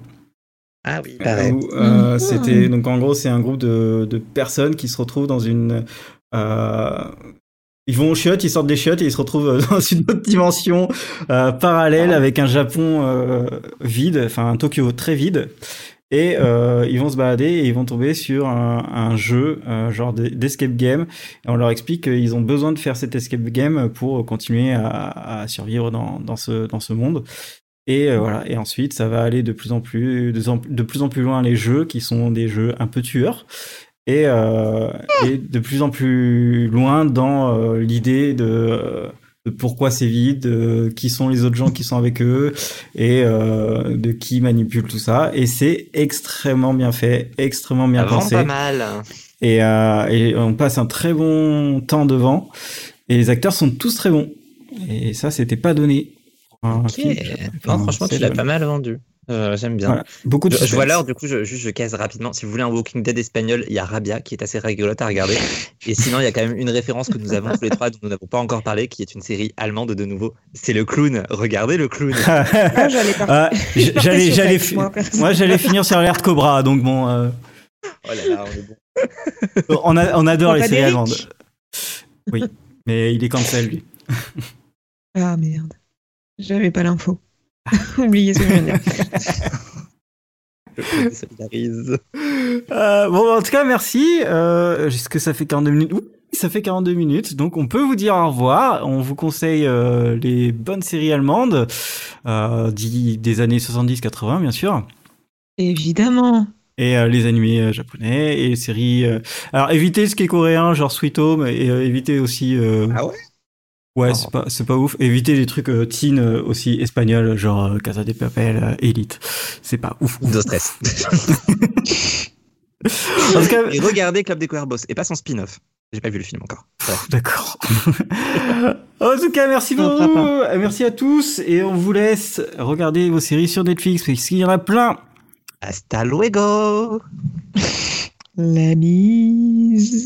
Ah oui, pareil. Euh, Mhm. C'était donc en gros c'est un groupe de, de personnes qui se retrouvent dans une euh, ils vont aux chiottes, ils sortent des chiottes et ils se retrouvent euh, dans une autre dimension euh, parallèle Ah. avec un Japon euh, vide, enfin un Tokyo très vide. Et euh, ils vont se balader et ils vont tomber sur un, un jeu, euh, genre d'escape game. Et on leur explique qu'ils ont besoin de faire cet escape game pour continuer à, à survivre dans, dans, ce, dans ce monde. Et euh, voilà. Et ensuite, ça va aller de plus en plus, de, plus en plus loin les jeux qui sont des jeux un peu tueurs. Et, euh, et de plus en plus loin dans euh, l'idée de, de pourquoi c'est vide, de qui sont les autres gens qui sont avec eux et euh, de qui manipule tout ça. Et c'est extrêmement bien fait, extrêmement bien pensé. pas mal. Et, euh, et on passe un très bon temps devant. Et les acteurs sont tous très bons. Et ça, c'était pas donné. Un Ok. Non, franchement, tu l'as pas mal vendu. Euh, J'aime bien. Voilà. Beaucoup de Je, je vois l'heure, du coup, je, juste je case rapidement. Si vous voulez un Walking Dead espagnol, il y a Rabia qui est assez rigolote à regarder. Et sinon, il y a quand même une référence que nous avons tous les trois dont nous n'avons pas encore parlé, qui est une série allemande de nouveau. C'est le clown. Regardez le clown. Ah, j'allais. Ah, j'allais, moi, moi, finir sur l'alerte Cobra, donc bon, euh, Oh là là, on est bon. on, a- on adore les séries allemandes. Oui, mais il est cancel lui. Ah merde. J'avais pas l'info. Oubliez ce que je viens de dire. Je me désolidarise. Euh, bon, en tout cas, merci. Euh, Est-ce que ça fait 42 minutes? Oui, ça fait 42 minutes. Donc, on peut vous dire au revoir. On vous conseille euh, les bonnes séries allemandes euh, des années 70-80, bien sûr. Évidemment. Et euh, les animés euh, japonais et les séries. euh, Alors, évitez ce qui est coréen, genre Sweet Home, et euh, évitez aussi. euh, Ah ouais? Ouais, c'est pas, c'est pas ouf. Évitez les trucs euh, teen euh, aussi espagnols, genre euh, Casa de Papel, euh, Elite. C'est pas ouf. De stress. En tout cas, Et regardez Club des Cuervos et pas son spin-off. J'ai pas vu le film encore. D'accord. en tout cas, merci beaucoup. Merci à tous. Et on vous laisse regarder vos séries sur Netflix, parce qu'il y en a plein. Hasta luego La bise.